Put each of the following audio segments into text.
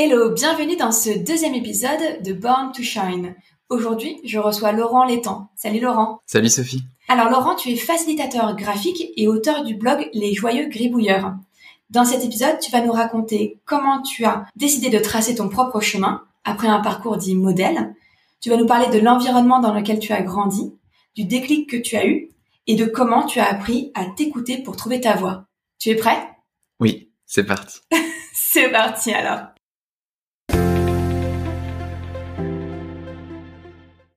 Hello, bienvenue dans ce deuxième épisode de Born to Shine. Aujourd'hui, je reçois Laurent Létang. Salut Laurent. Salut Sophie. Alors Laurent, tu es facilitateur graphique et auteur du blog Les Joyeux Gribouilleurs. Dans cet épisode, tu vas nous raconter comment tu as décidé de tracer ton propre chemin après un parcours dit modèle. Tu vas nous parler de l'environnement dans lequel tu as grandi, du déclic que tu as eu et de comment tu as appris à t'écouter pour trouver ta voie. Tu es prêt? Oui, c'est parti. c'est parti alors.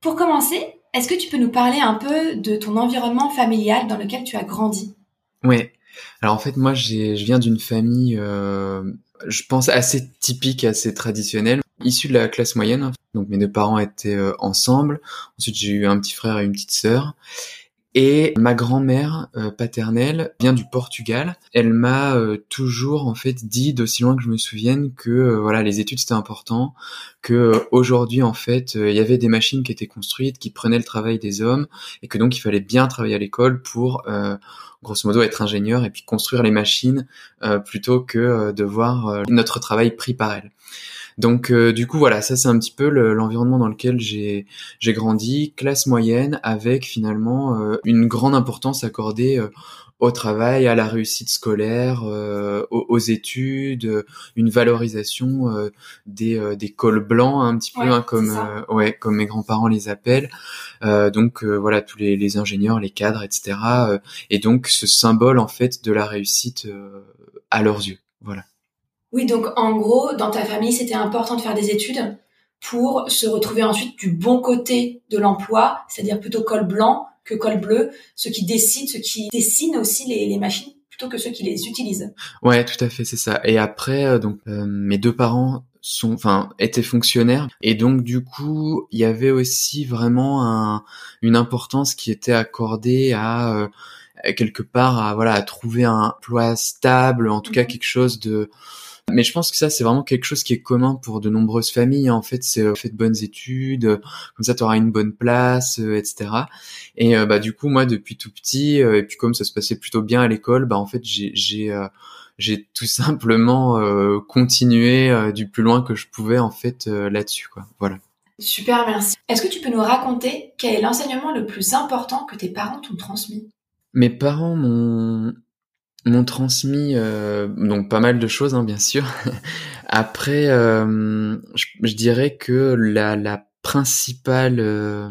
Pour commencer, est-ce que tu peux nous parler un peu de ton environnement familial dans lequel tu as grandi? Ouais. Alors en fait, moi, je viens d'une famille, euh, je pense, assez typique, assez traditionnelle, issue de la classe moyenne. Donc mes deux parents étaient euh, ensemble. Ensuite, j'ai eu un petit frère et une petite sœur. Et ma grand-mère euh, paternelle vient du Portugal. Elle m'a euh, toujours en fait dit d'aussi loin que je me souvienne que euh, voilà les études c'était important, que aujourd'hui en fait il y avait des machines qui étaient construites qui prenaient le travail des hommes et que donc il fallait bien travailler à l'école pour grosso modo être ingénieur et puis construire les machines plutôt que de voir notre travail pris par elle. Donc euh, du coup voilà, ça c'est un petit peu l'environnement dans lequel j'ai j'ai grandi, classe moyenne avec finalement euh, une grande importance accordée euh, au travail, à la réussite scolaire, aux, études, une valorisation des, des cols blancs un petit peu hein, comme ouais comme mes grands-parents les appellent. donc voilà tous les, les, ingénieurs, les cadres, etc. et donc ce symbole en fait de la réussite à leurs yeux. Voilà. Oui, donc en gros, dans ta famille, c'était important de faire des études pour se retrouver ensuite du bon côté de l'emploi, c'est-à-dire plutôt col blanc que col bleu, ceux qui décident, ceux qui dessinent aussi les, machines plutôt que ceux qui les utilisent. Ouais, tout à fait, c'est ça. Et après, euh, donc euh, mes deux parents sont, enfin, étaient fonctionnaires, et donc du coup, il y avait aussi vraiment un, une importance qui était accordée à euh, quelque part à voilà à trouver un emploi stable, en tout cas mhm. quelque chose de mais je pense que ça, c'est vraiment quelque chose qui est commun pour de nombreuses familles. Hein. En fait, c'est euh, fait de bonnes études, euh, comme ça, tu auras une bonne place, euh, etc. Et bah du coup, moi, depuis tout petit, et puis comme ça se passait plutôt bien à l'école, bah en fait, j'ai j'ai j'ai tout simplement continué du plus loin que je pouvais en fait là-dessus, quoi. Voilà. Super, merci. Est-ce que tu peux nous raconter quel est l'enseignement le plus important que tes parents t'ont transmis? Mes parents m'ont m'ont transmis euh, donc pas mal de choses hein, bien sûr. Après, euh, je, dirais que la, la principale euh,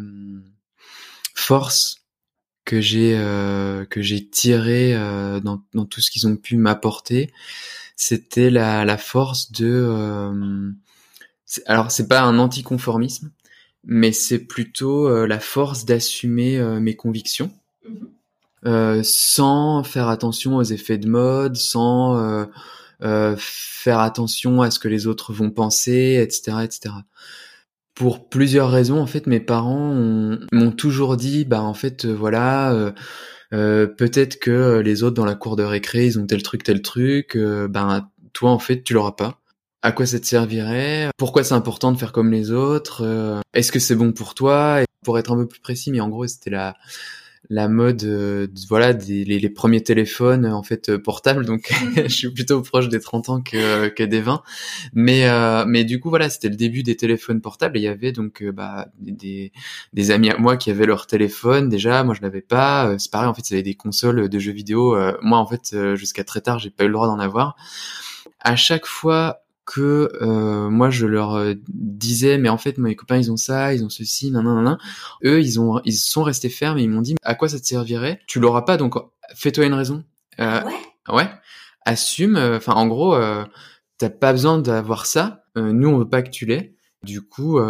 force que j'ai que j'ai tirée dans, dans tout ce qu'ils ont pu m'apporter, c'était la, la force de alors c'est pas un anticonformisme, mais c'est plutôt la force d'assumer mes convictions. Mmh sans faire attention aux effets de mode, sans euh, euh, faire attention à ce que les autres vont penser, etc., etc. Pour plusieurs raisons, en fait, mes parents m'ont toujours dit, bah en fait, voilà, peut-être que les autres dans la cour de récré, ils ont tel truc, tel truc, ben toi, en fait, tu l'auras pas à quoi ça te servirait, pourquoi c'est important de faire comme les autres, est-ce que c'est bon pour toi, pour être un peu plus précis, mais en gros c'était la la mode euh, voilà des, les, premiers téléphones en fait euh, portables. Donc je suis plutôt proche des 30 ans que, que des 20 mais euh, mais du coup voilà c'était le début des téléphones portables. Et il y avait donc bah des, des amis à moi qui avaient leur téléphone déjà. Moi je l'avais pas. C'est pareil en fait avait des consoles de jeux vidéo. Moi en fait jusqu'à très tard j'ai pas eu le droit d'en avoir. À chaque fois que euh, moi je leur euh, disais mais en fait mes copains ils ont ça ils ont ceci nan nan nan eux ils ont ils sont restés fermes et ils m'ont dit à quoi ça te servirait? Tu l'auras pas donc fais-toi une raison. Euh, ouais? ouais. Assume euh, enfin en gros euh, t'as pas besoin d'avoir ça. Nous on veut pas que tu l'aies. Du coup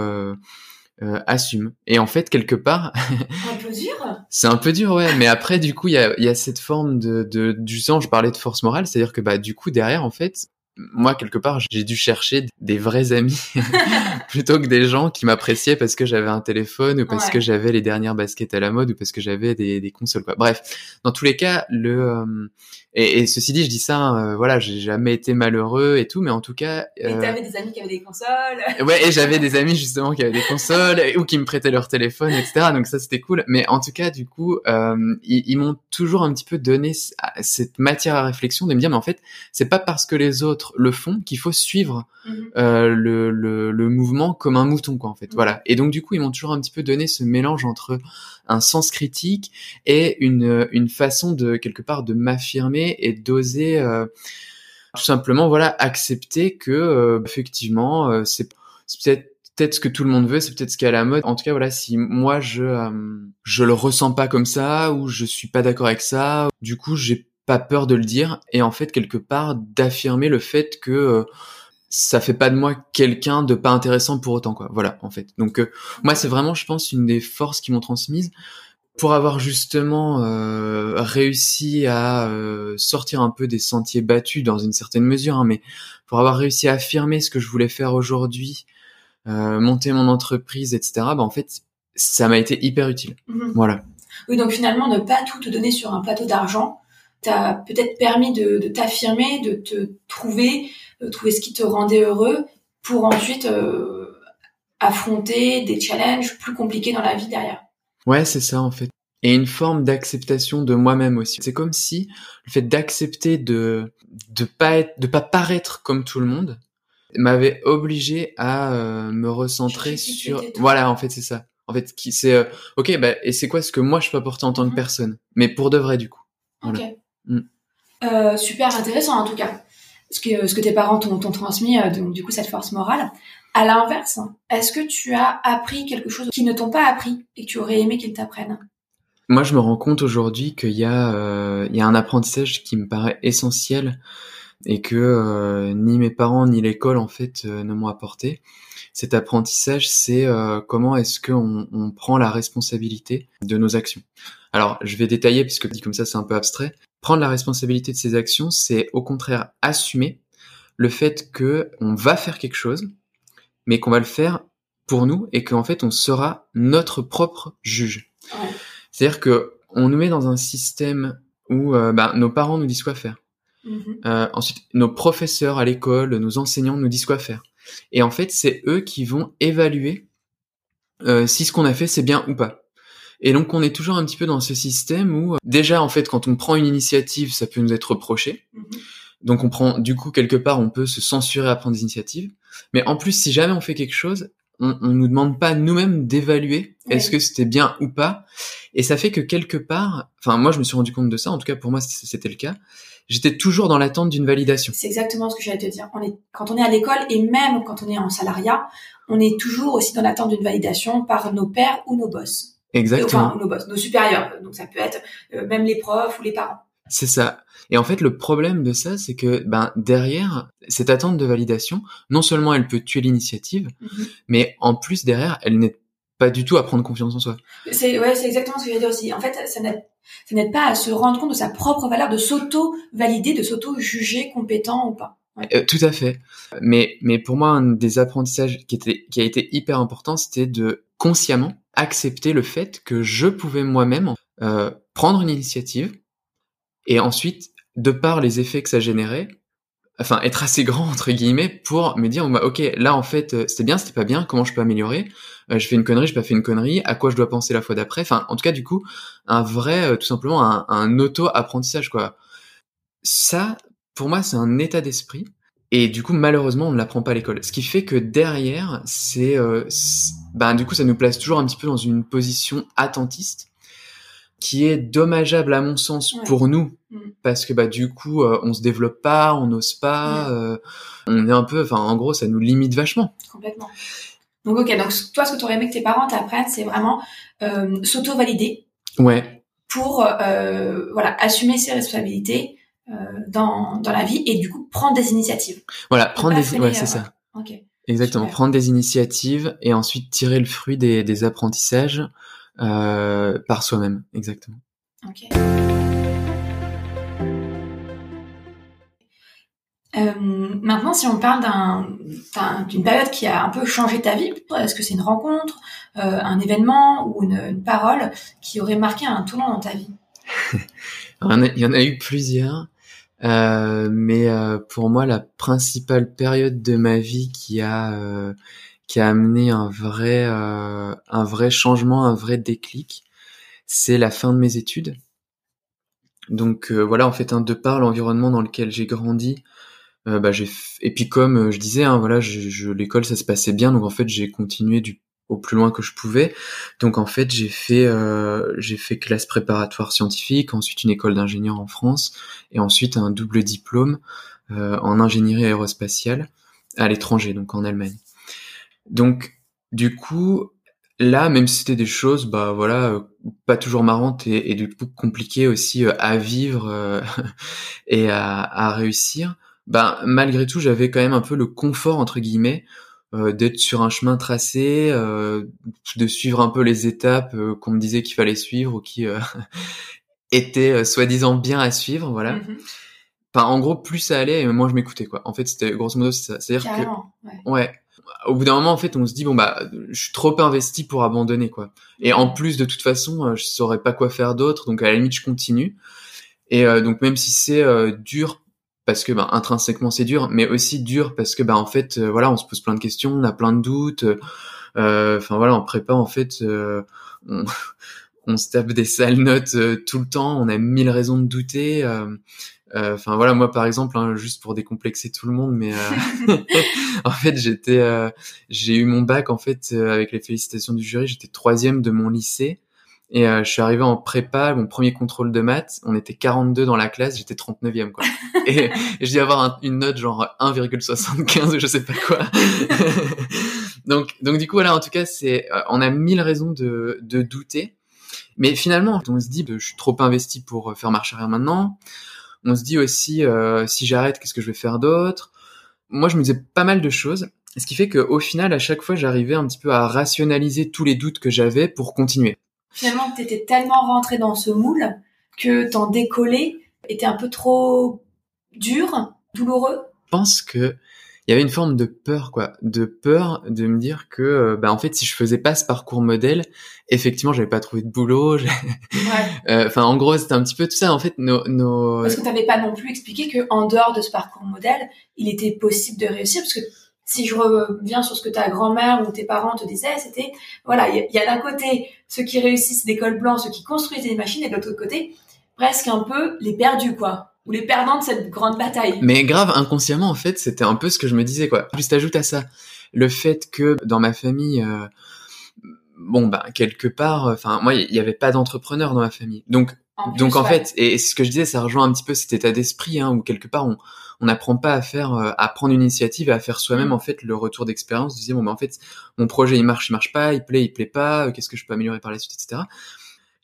assume. Et en fait quelque part un peu dur. c'est un peu dur ouais. Mais après du coup il y a, y a cette forme de, de du sens. Je parlais de force morale c'est à dire que bah du coup derrière en fait moi quelque part j'ai dû chercher des vrais amis plutôt que des gens qui m'appréciaient parce que j'avais un téléphone ou parce que j'avais les dernières baskets à la mode ou parce que j'avais des, des, consoles quoi. Bref, dans tous les cas, le euh, et, et, ceci dit, je dis ça, euh, voilà, j'ai jamais été malheureux et tout, mais en tout cas. Euh... Et t'avais des amis qui avaient des consoles. ouais, et j'avais des amis justement qui avaient des consoles ou qui me prêtaient leur téléphone, etc. Donc ça c'était cool. Mais en tout cas, du coup, euh, ils, ils m'ont toujours un petit peu donné cette matière à réflexion de me dire, mais en fait, c'est pas parce que les autres le font qu'il faut suivre mhm. euh, le, le, le, mouvement comme un mouton, quoi, en fait. Mhm. Voilà. Et donc du coup, ils m'ont toujours un petit peu donné ce mélange entre un sens critique et une, une façon de quelque part de m'affirmer et d'oser euh, tout simplement voilà accepter que euh, effectivement euh, c'est peut-être ce que tout le monde veut, c'est peut-être ce qui est à la mode. En tout cas, voilà, si moi je je le ressens pas comme ça ou je suis pas d'accord avec ça, du coup, j'ai pas peur de le dire et en fait quelque part d'affirmer le fait que ça fait pas de moi quelqu'un de pas intéressant pour autant quoi. Voilà, en fait. Donc moi c'est vraiment je pense une des forces qui m'ont transmise pour avoir justement euh, réussi à euh, sortir un peu des sentiers battus dans une certaine mesure, hein, mais pour avoir réussi à affirmer ce que je voulais faire aujourd'hui, euh, monter mon entreprise, etc. Bah en fait, ça m'a été hyper utile. Mhm. Voilà. Oui, donc finalement, ne pas tout te donner sur un plateau d'argent, t'as peut-être permis de, de t'affirmer, de te trouver, trouver ce qui te rendait heureux, pour ensuite affronter des challenges plus compliqués dans la vie derrière. Ouais, c'est ça en fait. Et une forme d'acceptation de moi-même aussi. C'est comme si le fait d'accepter de de pas être, de pas paraître comme tout le monde m'avait obligé à euh, me recentrer sur. Voilà, en fait, c'est ça. En fait, qui c'est euh, ok. Bah, et c'est quoi ce que moi je peux apporter en tant que mhm. personne, mais pour de vrai du coup. Ok. Mm. Euh, super intéressant en tout cas. Ce que ce que tes parents t'ont transmis, donc du coup cette force morale. À l'inverse, est-ce que tu as appris quelque chose qu'ils ne t'ont pas appris et que tu aurais aimé qu'ils t'apprennent? Moi, je me rends compte aujourd'hui qu'il y a euh, il y a un apprentissage qui me paraît essentiel et que euh, ni mes parents ni l'école en fait euh, ne m'ont apporté. Cet apprentissage, c'est comment est-ce qu'on on prend la responsabilité de nos actions. Alors, je vais détailler puisque dit comme ça, c'est un peu abstrait. Prendre la responsabilité de ses actions, c'est au contraire assumer le fait que on va faire quelque chose, mais qu'on va le faire pour nous et qu'en fait on sera notre propre juge. C'est-à-dire que on nous met dans un système où euh, bah, nos parents nous disent quoi faire. Mm-hmm. Euh, ensuite, nos professeurs à l'école, nos enseignants nous disent quoi faire. Et en fait, c'est eux qui vont évaluer euh, si ce qu'on a fait c'est bien ou pas. Et donc on est toujours un petit peu dans ce système où déjà en fait quand on prend une initiative, ça peut nous être reproché. Mm-hmm. Donc on prend, du coup, quelque part, on peut se censurer à prendre des initiatives. Mais en plus, si jamais on fait quelque chose, on, on nous demande pas nous-mêmes d'évaluer est-ce que c'était bien ou pas. Et ça fait que quelque part, enfin moi je me suis rendu compte de ça, en tout cas pour moi c'était le cas, j'étais toujours dans l'attente d'une validation. C'est exactement ce que j'allais te dire. On est, quand on est à l'école et même quand on est en salariat, on est toujours aussi dans l'attente d'une validation par nos pères ou nos boss. Exactement. Enfin, nos boss, nos supérieurs. Donc ça peut être euh, même les profs ou les parents. C'est ça. Et en fait, le problème de ça, c'est que ben derrière cette attente de validation, non seulement elle peut tuer l'initiative, mhm. mais en plus derrière, elle n'aide pas du tout à prendre confiance en soi. C'est ouais, c'est exactement ce que j'ai dire aussi. En fait, ça n'aide pas à se rendre compte de sa propre valeur, de s'auto-valider, de s'auto-juger compétent ou pas. Euh, tout à fait. Mais mais pour moi, un des apprentissages qui était qui a été hyper important, c'était de consciemment accepter le fait que je pouvais moi-même euh, prendre une initiative et ensuite de par les effets que ça générait, enfin être assez grand entre guillemets pour me dire bah, ok là en fait euh, c'était bien c'était pas bien comment je peux améliorer? Euh, je fais une connerie je pas fait une connerie à quoi je dois penser la fois d'après? Enfin en tout cas du coup un vrai tout simplement un, un auto apprentissage quoi. Ça pour moi c'est un état d'esprit et du coup malheureusement on ne l'apprend pas à l'école. Ce qui fait que derrière c'est ben du coup ça nous place toujours un petit peu dans une position attentiste qui est dommageable à mon sens pour nous mm. parce que bah du coup euh, on se développe pas, on n'ose pas, euh, on est un peu, enfin en gros ça nous limite vachement. Complètement. Donc ok, donc toi ce que tu aurais aimé que tes parents t'apprennent, c'est vraiment euh, s'auto-valider. Ouais. Pour euh, voilà assumer ses responsabilités dans dans la vie et du coup prendre des initiatives. Voilà, prendre des, ouais c'est ça. Ok. Exactement, prendre des initiatives et ensuite tirer le fruit des, des apprentissages euh, par soi-même, exactement. Ok. Euh, maintenant, si on parle d'une période qui a un peu changé ta vie, est-ce que c'est une rencontre, euh, un événement ou une, une, parole qui aurait marqué un tournant dans ta vie? Il y en a eu plusieurs, mais euh, pour moi, la principale période de ma vie qui a euh, qui a amené un vrai un vrai changement, un vrai déclic, c'est la fin de mes études. Donc voilà, en fait, un de par l'environnement dans lequel j'ai grandi, euh, bah, j'ai et puis comme euh, je disais, hein, voilà, je, l'école ça se passait bien, donc en fait j'ai continué du au plus loin que je pouvais. Donc en fait j'ai fait euh, j'ai fait classe préparatoire scientifique, ensuite une école d'ingénieur en France et ensuite un double diplôme en ingénierie aérospatiale à l'étranger, donc en Allemagne. Donc du coup là, même si c'était des choses, bah voilà, pas toujours marrantes et, du coup compliquées aussi à vivre et à, à réussir ben malgré tout j'avais quand même un peu le confort entre guillemets euh, d'être sur un chemin tracé, euh, de suivre un peu les étapes euh, qu'on me disait qu'il fallait suivre ou qui étaient soi-disant bien à suivre, voilà. Mm-hmm. Enfin, en gros, plus ça allait, moi je m'écoutais quoi. En fait, c'était grosso modo ça. C'est-à-dire que ouais. ouais. Au bout d'un moment, en fait, on se dit bon bah, je suis trop investi pour abandonner quoi. Et en plus, de toute façon, je saurais pas quoi faire d'autre, donc à la limite, je continue. Et donc même si c'est dur parce que ben, intrinsèquement c'est dur, mais aussi dur parce que ben en fait euh, voilà on se pose plein de questions, on a plein de doutes. Euh, enfin voilà en prépa en fait euh, on, on, se tape des sales notes tout le temps, on a mille raisons de douter. Enfin voilà moi par exemple hein, juste pour décomplexer tout le monde, mais en fait j'étais j'ai eu mon bac en fait avec les félicitations du jury, j'étais troisième de mon lycée. Et euh, je suis arrivé en prépa, mon premier contrôle de maths, on était 42 dans la classe, j'étais 39e quoi. et, je dis avoir une note genre 1,75 ou je sais pas quoi. donc donc du coup voilà, en tout cas c'est euh, on a mille raisons de de douter. Mais finalement, on se dit je suis trop investi pour faire marche arrière maintenant. On se dit aussi euh, si j'arrête, qu'est-ce que je vais faire d'autre? Moi, je me disais pas mal de choses. Ce qui fait qu'au final, à chaque fois, j'arrivais un petit peu à rationaliser tous les doutes que j'avais pour continuer. Finalement, tu étais tellement rentré dans ce moule que t'en décoller était un peu trop dur, douloureux. Je pense que il y avait une forme de peur, quoi, de peur de me dire que, euh, bah, en fait, si je faisais pas ce parcours modèle, effectivement, j'avais pas trouvé de boulot. Euh, enfin, en gros, c'était un petit peu tout ça. En fait, nos, nos... parce que t'avais pas non plus expliqué que en dehors de ce parcours modèle, il était possible de réussir, parce que si je reviens sur ce que ta grand-mère ou tes parents te disaient, c'était voilà, il y, a, d'un côté ceux qui réussissent des cols blancs, ceux qui construisent des machines, et de l'autre côté presque un peu les perdus quoi, ou les perdants de cette grande bataille. Mais grave inconsciemment en fait, c'était un peu ce que je me disais quoi. Plus t'ajoutes à ça le fait que dans ma famille euh, bon bah quelque part enfin moi il y avait pas d'entrepreneur dans ma famille donc donc en fait et ce que je disais ça rejoint un petit peu cet état d'esprit hein, où quelque part on on n'apprend pas à faire, euh, à prendre une initiative et à faire soi-même mm. en fait le retour d'expérience, de dire bon ben en fait mon projet il marche, il marche pas, il plaît, il plaît pas, euh, qu'est-ce que je peux améliorer par la suite, etc.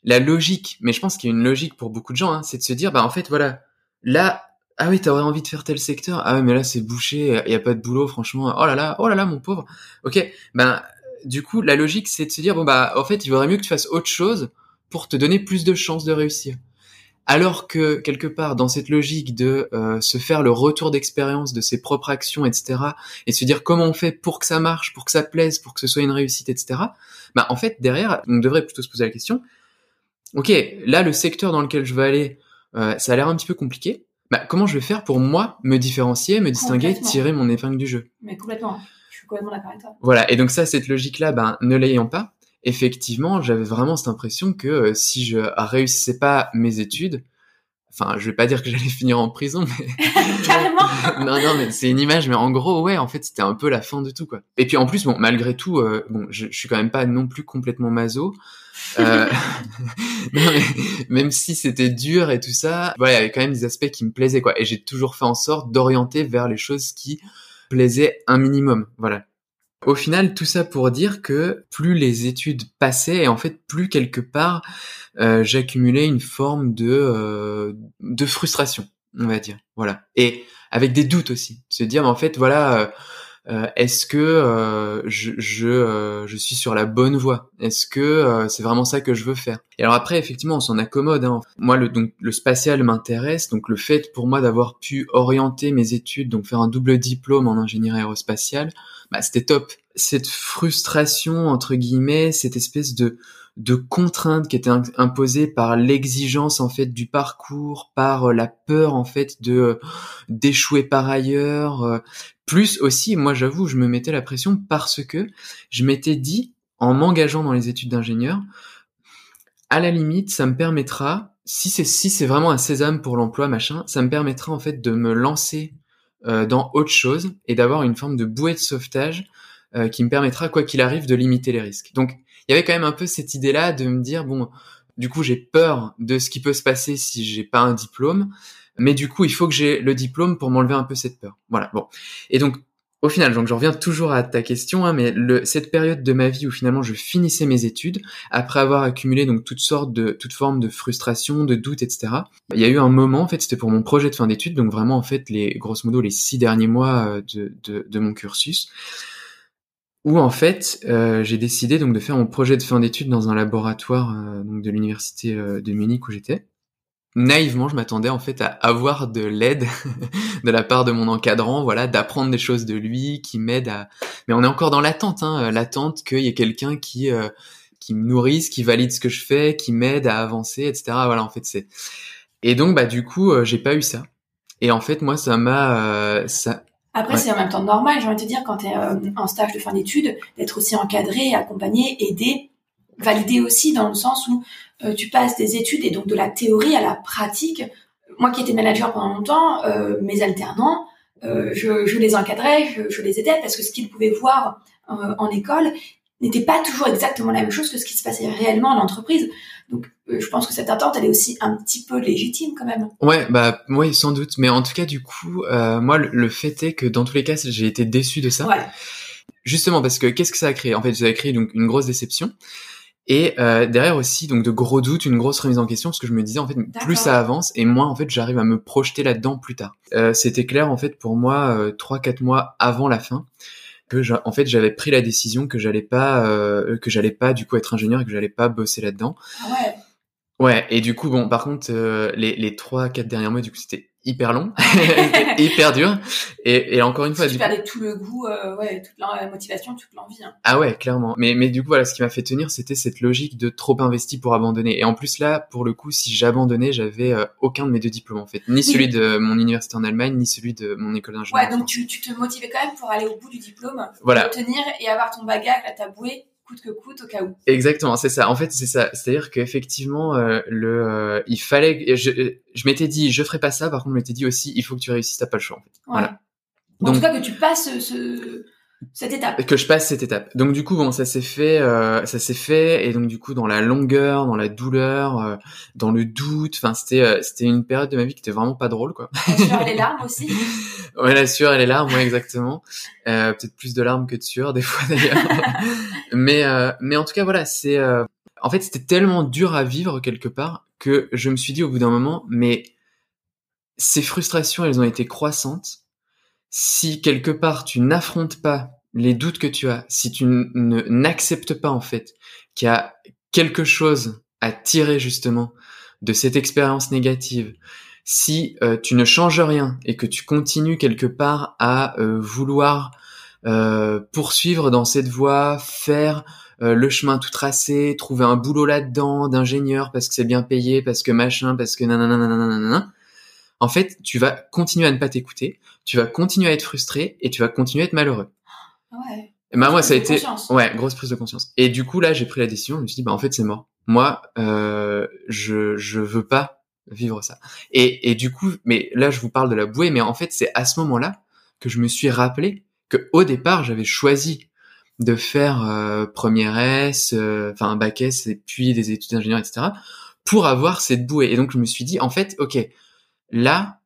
La logique, mais je pense qu'il y a une logique pour beaucoup de gens, hein, c'est de se dire bah en fait voilà là ah oui, t'aurais envie de faire tel secteur. Ah oui, mais là c'est bouché, il y a pas de boulot, franchement. Oh là là, oh là là, mon pauvre. Ok, ben du coup la logique c'est de se dire bon bah en fait il vaudrait mieux que tu fasses autre chose pour te donner plus de chances de réussir. Alors que quelque part dans cette logique de euh, se faire le retour d'expérience de ses propres actions, etc., et se dire comment on fait pour que ça marche, pour que ça plaise, pour que ce soit une réussite, etc. Bah en fait derrière, on devrait plutôt se poser la question. Ok, là le secteur dans lequel je veux aller, euh, ça a l'air un petit peu compliqué. Bah, comment je vais faire pour moi me différencier, me distinguer, tirer mon épingle du jeu? Mais complètement. Je suis complètement d'accord avec toi. Voilà. Et donc ça, cette logique-là, ben ne l'ayant pas, effectivement, j'avais vraiment cette impression que euh, si je réussissais pas mes études, enfin, je vais pas dire que j'allais finir en prison, mais carrément. non, non, mais c'est une image, mais en gros, ouais, en fait, c'était un peu la fin de tout, quoi. Et puis en plus, bon, malgré tout, euh, bon, je, je, suis quand même pas non plus complètement maso. Euh... non, mais même si c'était dur et tout ça, voilà, il y avait quand même des aspects qui me plaisaient, quoi. Et j'ai toujours fait en sorte d'orienter vers les choses qui plaisaient un minimum, voilà. Au final, tout ça pour dire que plus les études passaient, et en fait, plus quelque part, euh, j'accumulais une forme de euh, de frustration, on va dire. Voilà. Et avec des doutes aussi. Se dire, en fait, voilà, est-ce que je je, je suis sur la bonne voie? Est-ce que c'est vraiment ça que je veux faire? Et alors après, effectivement, on s'en accommode. Hein. Moi, le donc le spatial m'intéresse, donc le fait pour moi d'avoir pu orienter mes études, donc faire un double diplôme en ingénierie aérospatiale, bah, c'était top. Cette frustration entre guillemets, cette espèce de de contraintes qui étaient imposées par l'exigence en fait du parcours, par euh, la peur en fait de euh, d'échouer par ailleurs, euh, plus aussi moi j'avoue je me mettais la pression parce que je m'étais dit en m'engageant dans les études d'ingénieur à la limite ça me permettra si c'est si c'est vraiment un sésame pour l'emploi machin, ça me permettra en fait de me lancer dans autre chose et d'avoir une forme de bouée de sauvetage qui me permettra quoi qu'il arrive de limiter les risques. Donc il y avait quand même un peu cette idée-là de me dire bon, du coup j'ai peur de ce qui peut se passer si j'ai pas un diplôme, mais du coup il faut que j'ai le diplôme pour m'enlever un peu cette peur. Voilà, bon. Et donc au final, donc je reviens toujours à ta question, hein, mais le, cette période de ma vie où finalement je finissais mes études, après avoir accumulé donc toutes sortes de toutes formes de frustration, de doutes, etc. Il y a eu un moment, en fait, c'était pour mon projet de fin d'études, donc vraiment en fait les grosso modo les six derniers mois euh, de, de, de mon cursus, où en fait euh, j'ai décidé donc de faire mon projet de fin d'études dans un laboratoire euh, donc de l'université euh, de Munich où j'étais. Naïvement, je m'attendais en fait à avoir de l'aide de la part de mon encadrant, voilà, d'apprendre des choses de lui, qui m'aide à. Mais on est encore dans l'attente, hein, l'attente qu'il y ait quelqu'un qui qui me nourrisse, qui valide ce que je fais, qui m'aide à avancer, etc. Voilà, en fait c'est. Et donc bah du coup j'ai pas eu ça. Et en fait moi ça m'a ça après, c'est en même temps normal, j'ai envie de te dire, quand tu es euh, en stage de fin d'études, d'être aussi encadré, accompagné, aidé, validé aussi dans le sens où euh, tu passes des études et donc de la théorie à la pratique. Moi qui étais manager pendant longtemps, euh, mes alternants, je, je, les encadrais, je, je, les aidais parce que ce qu'ils pouvaient voir en école n'était pas toujours exactement la même chose que ce qui se passait réellement en entreprise. Donc, euh, je pense que cette attente, elle est aussi un petit peu légitime quand même. Ouais, bah oui, sans doute. Mais en tout cas, du coup, euh, moi, le, fait est que dans tous les cas, j'ai été déçu de ça. Ouais. Justement parce que qu'est-ce que ça a créé? En fait, ça a créé donc une grosse déception. Et euh, derrière aussi donc de gros doutes, une grosse remise en question parce que je me disais en fait plus ça avance et moins en fait j'arrive à me projeter là-dedans plus tard. Euh, C'était clair en fait pour moi euh, trois quatre mois avant la fin que en fait j'avais pris la décision que j'allais pas euh, que j'allais pas du coup être ingénieur et que j'allais pas bosser là-dedans. Ah ouais. Ouais, et du coup bon par contre euh, les les trois quatre derniers mois du coup c'était hyper long, hyper dur. Et, et encore une fois, tu perdais tout le goût, euh, ouais, toute la motivation, toute l'envie. Hein. Ah ouais, clairement. Mais mais du coup voilà, ce qui m'a fait tenir, c'était cette logique de trop investi pour abandonner. Et en plus là, pour le coup, si j'abandonnais, j'avais euh, aucun de mes deux diplômes en fait, ni celui de mon université en Allemagne, ni celui de mon école d'ingénieur. Ouais, donc tu, tu te motivais quand même pour aller au bout du diplôme, voilà. pour tenir et avoir ton bagage, la tabouée coûte que coûte au cas où. Exactement, c'est ça. En fait, c'est ça. C'est-à-dire qu'effectivement, euh, le, euh, il fallait, je, je m'étais dit, je ferai pas ça. Par contre, je m'étais dit aussi, il faut que tu réussisses. T'as pas le choix. En fait. Voilà. Donc, en tout cas, que tu passes ce, cette étape. Que je passe cette étape. Donc du coup bon ça s'est fait, euh, ça s'est fait et donc du coup dans la longueur, dans la douleur, euh, dans le doute. Enfin c'était euh, c'était une période de ma vie qui était vraiment pas drôle quoi. La sueur et les larmes aussi. ouais la sueur et les larmes ouais exactement. Peut-être plus de larmes que de sueur des fois d'ailleurs. mais mais en tout cas voilà c'est en fait c'était tellement dur à vivre quelque part que je me suis dit au bout d'un moment mais ces frustrations elles ont été croissantes si quelque part tu n'affrontes pas les doutes que tu as, si tu n'acceptes pas en fait qu'il y a quelque chose à tirer justement de cette expérience négative, si euh, tu ne changes rien et que tu continues quelque part à euh, vouloir euh, poursuivre dans cette voie, faire le chemin tout tracé, trouver un boulot là-dedans d'ingénieur parce que c'est bien payé, parce que machin, parce que nanana, en fait, tu vas continuer à ne pas t'écouter, tu vas continuer à être frustré et tu vas continuer à être malheureux. Ah ouais. bah moi ça a été ouais grosse prise de conscience. Et du coup là j'ai pris la décision, je me suis dit bah en fait c'est mort. Moi euh, je je veux pas vivre ça. Et et du coup mais là je vous parle de la bouée mais en fait c'est à ce moment-là que je me suis rappelé que au départ j'avais choisi de faire euh, première S, euh, enfin un bac S et puis des études d'ingénieur etc. pour avoir cette bouée. Et donc je me suis dit en fait ok là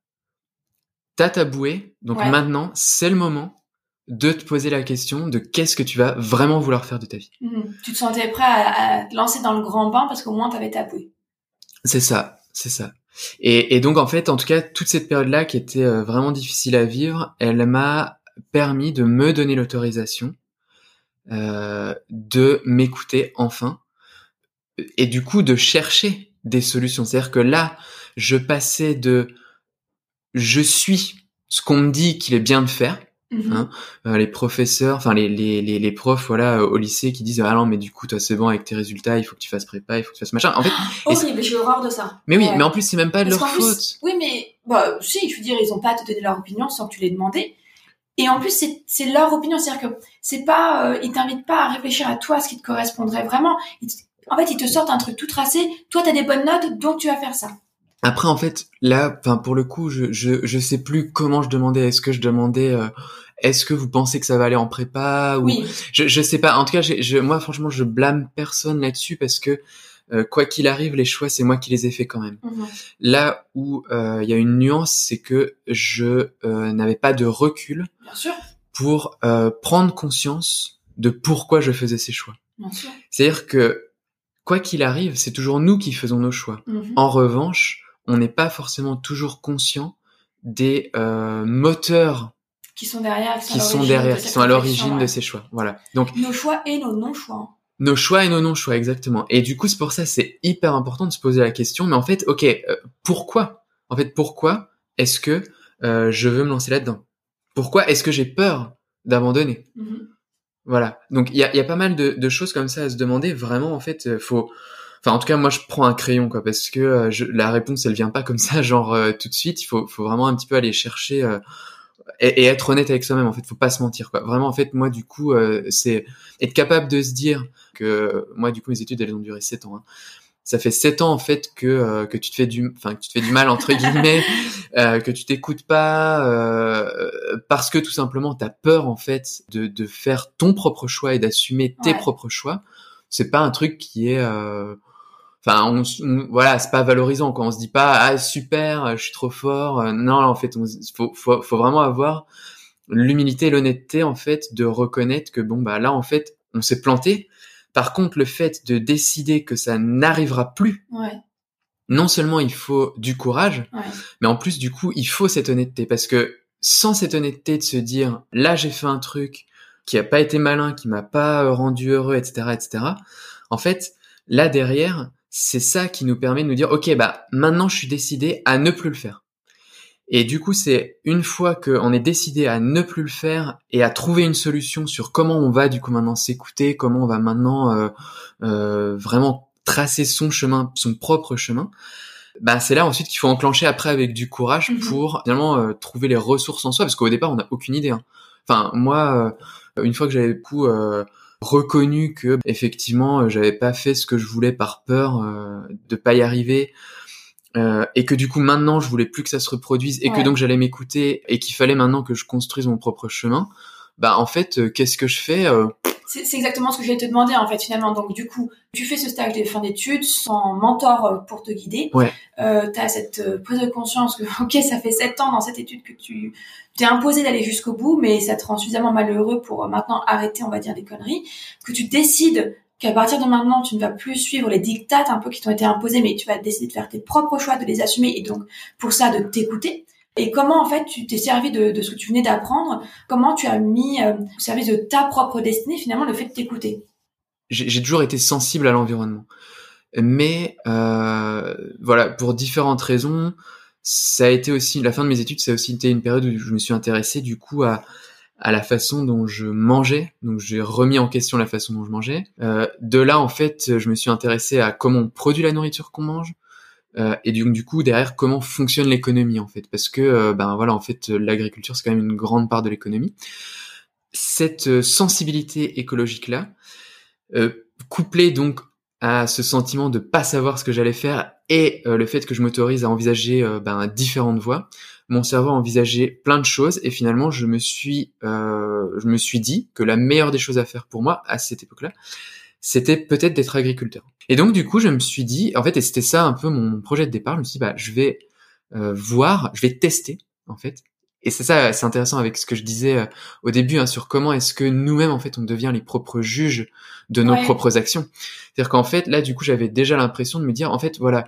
t'as ta bouée donc maintenant c'est le moment de te poser la question de qu'est-ce que tu vas vraiment vouloir faire de ta vie. Mhm. Tu te sentais prêt à, te lancer dans le grand bain parce qu'au moins tu avais ta bouée. C'est ça, c'est ça. Et, donc en fait, en tout cas, toute cette période-là qui était euh, vraiment difficile à vivre, elle m'a permis de me donner l'autorisation euh, de m'écouter enfin et du coup de chercher des solutions. C'est-à-dire que là, je passais de je suis ce qu'on me dit qu'il est bien de faire. Mhm. Hein, euh, les professeurs, enfin les, les, les, les profs voilà euh, au lycée qui disent ah non mais du coup toi c'est bon avec tes résultats il faut que tu fasses prépa il faut que tu fasses machin en fait c'est- Horrible, j'ai horreur de ça. mais oui Ouais. mais en plus c'est même pas de Parce leur qu'en plus- faute Oui, mais bah, si, je veux dire, ils ont pas à te donner leur opinion sans que tu l'aies demandé. Et en plus, c'est leur opinion, c'est-à-dire que c'est pas, euh, ils t'invitent pas à réfléchir à toi ce qui te correspondrait vraiment. Ils en fait, ils te sortent un truc tout tracé. Toi, t'as des bonnes notes, donc tu vas faire ça. Après, en fait, là, enfin, pour le coup, je, je, je sais plus comment je demandais. Est-ce que je demandais, euh, est-ce que vous pensez que ça va aller en prépa ou Oui, je, je sais pas. En tout cas, je, moi, franchement, je blâme personne là-dessus parce que euh, quoi qu'il arrive, les choix, c'est moi qui les ai faits quand même. Mhm. Là où euh, il y a une nuance, c'est que je euh, n'avais pas de recul bien sûr, pour euh, prendre conscience de pourquoi je faisais ces choix. C'est-à-dire que quoi qu'il arrive, c'est toujours nous qui faisons nos choix. Mhm. En revanche, on n'est pas forcément toujours conscient des euh, moteurs Qui sont derrière, qui sont derrière, de qui sont à l'origine ouais. de ces choix. Voilà. Donc Nos choix et nos non-choix. nos choix et nos non-choix, exactement. Et du coup, c'est pour ça, c'est hyper important de se poser la question. Mais en fait, ok, euh, pourquoi? En fait, pourquoi est-ce que euh, je veux me lancer là-dedans? Pourquoi est-ce que j'ai peur d'abandonner? Mhm. Voilà. Donc il y a, y a pas mal de, de choses comme ça à se demander. Vraiment, en fait, euh, faut. Enfin, en tout cas, moi, je prends un crayon, quoi, parce que euh, je, la réponse, elle vient pas comme ça, genre euh, tout de suite. Il faut, faut vraiment un petit peu aller chercher euh, et, et être honnête avec soi-même. En fait, faut pas se mentir, quoi. Vraiment, en fait, moi, du coup, euh, c'est être capable de se dire que moi, du coup, mes études, elles ont duré sept ans. hein. Ça fait sept ans en fait que euh, que tu te fais du, enfin que tu te fais du mal entre guillemets, euh, que tu t'écoutes pas euh, parce que tout simplement t'as peur en fait de de faire ton propre choix et d'assumer tes Ouais. propres choix. C'est pas un truc qui est, euh, enfin on, voilà, c'est pas valorisant quand on se dit pas ah super, je suis trop fort. Non, en fait, on, faut faut faut vraiment avoir l'humilité et l'honnêteté en fait de reconnaître que bon bah là en fait on s'est planté. Par contre, le fait de décider que ça n'arrivera plus, Ouais, non seulement il faut du courage, ouais. mais en plus du coup il faut cette honnêteté parce que sans cette honnêteté de se dire là j'ai fait un truc qui a pas été malin, qui m'a pas euh, rendu heureux, etc., etc. En fait, là derrière, c'est ça qui nous permet de nous dire ok bah maintenant je suis décidé à ne plus le faire. Et du coup, c'est une fois qu'on est décidé à ne plus le faire et à trouver une solution sur comment on va du coup maintenant s'écouter, comment on va maintenant euh, euh, vraiment tracer son chemin, son propre chemin. Bah c'est là ensuite qu'il faut enclencher après avec du courage Mhm. pour finalement euh, trouver les ressources en soi parce qu'au départ on n'a aucune idée. hein. Enfin moi, euh, une fois que j'avais du coup euh, reconnu que effectivement euh, j'avais pas fait ce que je voulais par peur euh, de pas y arriver euh, et que du coup maintenant je voulais plus que ça se reproduise et que donc j'allais m'écouter et qu'il fallait maintenant que je construise mon propre chemin bah en fait euh, qu'est-ce que je fais Euh, C'est exactement ce que j'allais te demander en fait finalement. Donc du coup, tu fais ce stage de fin d'études sans mentor euh, pour te guider. Ouais. Euh, tu as cette prise de conscience que ok, ça fait sept ans dans cette étude que tu t'es imposé d'aller jusqu'au bout, mais ça te rend suffisamment malheureux pour maintenant arrêter, on va dire, des conneries. Que tu décides qu'à partir de maintenant, tu ne vas plus suivre les dictates un peu qui t'ont été imposés, mais tu vas décider de faire tes propres choix, de les assumer et donc pour ça de t'écouter. Et comment en fait tu t'es servi de, de ce que tu venais d'apprendre? Comment tu as mis euh, au service de ta propre destinée finalement le fait de t'écouter? J'ai toujours été sensible à l'environnement. Mais euh, voilà, pour différentes raisons, ça a été aussi la fin de mes études, ça a aussi été une période où je me suis intéressé du coup à à la façon dont je mangeais. Donc j'ai remis en question la façon dont je mangeais. Euh, de là en fait, je me suis intéressé à comment on produit la nourriture qu'on mange. Euh, et du, du coup derrière comment fonctionne l'économie en fait? Parce que euh, ben voilà en fait l'agriculture c'est quand même une grande part de l'économie. Cette euh, sensibilité écologique là euh, couplé donc à ce sentiment de pas savoir ce que j'allais faire et le fait que je m'autorise à envisager ben, différentes voies, mon cerveau a envisagé plein de choses et finalement je me suis je me suis dit que la meilleure des choses à faire pour moi à cette époque-là, c'était peut-être d'être agriculteur. Et donc du coup je me suis dit en fait et c'était ça un peu mon projet de départ, je me suis dit bah je vais euh, voir, je vais tester en fait. Et c'est ça, c'est intéressant avec ce que je disais euh, au début hein, sur comment est-ce que nous-mêmes en fait on devient les propres juges de nos Ouais. propres actions. C'est-à-dire qu'en fait, là, du coup, j'avais déjà l'impression de me dire, en fait, voilà,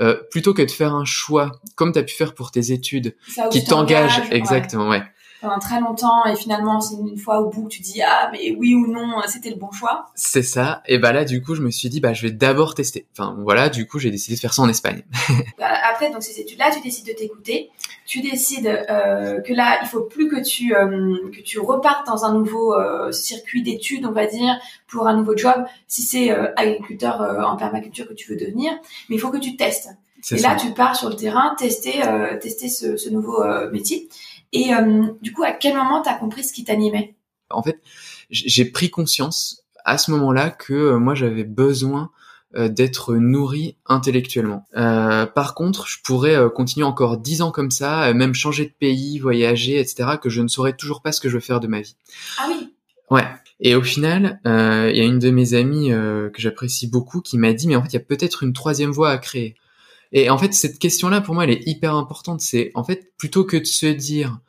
euh, plutôt que de faire un choix, comme tu as pu faire pour tes études, Ça qui t'engage, ouais. exactement, ouais, pendant très longtemps et finalement c'est une fois au bout tu dis ah mais oui ou non c'était le bon choix. C'est ça. Et bah là du coup je me suis dit bah je vais d'abord tester. Enfin voilà du coup j'ai décidé de faire ça en Espagne. Bah, après donc ces études là tu décides de t'écouter, tu décides euh, que là il faut plus que tu euh, que tu repartes dans un nouveau euh, circuit d'études on va dire pour un nouveau job si c'est euh, agriculteur en permaculture que tu veux devenir, mais il faut que tu testes. Et là, tu pars sur le terrain tester, euh, tester ce, ce nouveau euh, métier. Et euh, du coup, à quel moment tu as compris ce qui t'animait? En fait, j'ai pris conscience à ce moment-là que moi, j'avais besoin d'être nourri intellectuellement. Euh, par contre, je pourrais continuer encore dix ans comme ça, même changer de pays, voyager, etc., que je ne saurais toujours pas ce que je veux faire de ma vie. Ah oui. Ouais. Et au final, il y a une de mes amies que j'apprécie beaucoup qui m'a dit, mais en fait, il y a peut-être une troisième voie à créer. Et en fait, cette question-là, pour moi, elle est hyper importante. C'est en fait plutôt que de se dire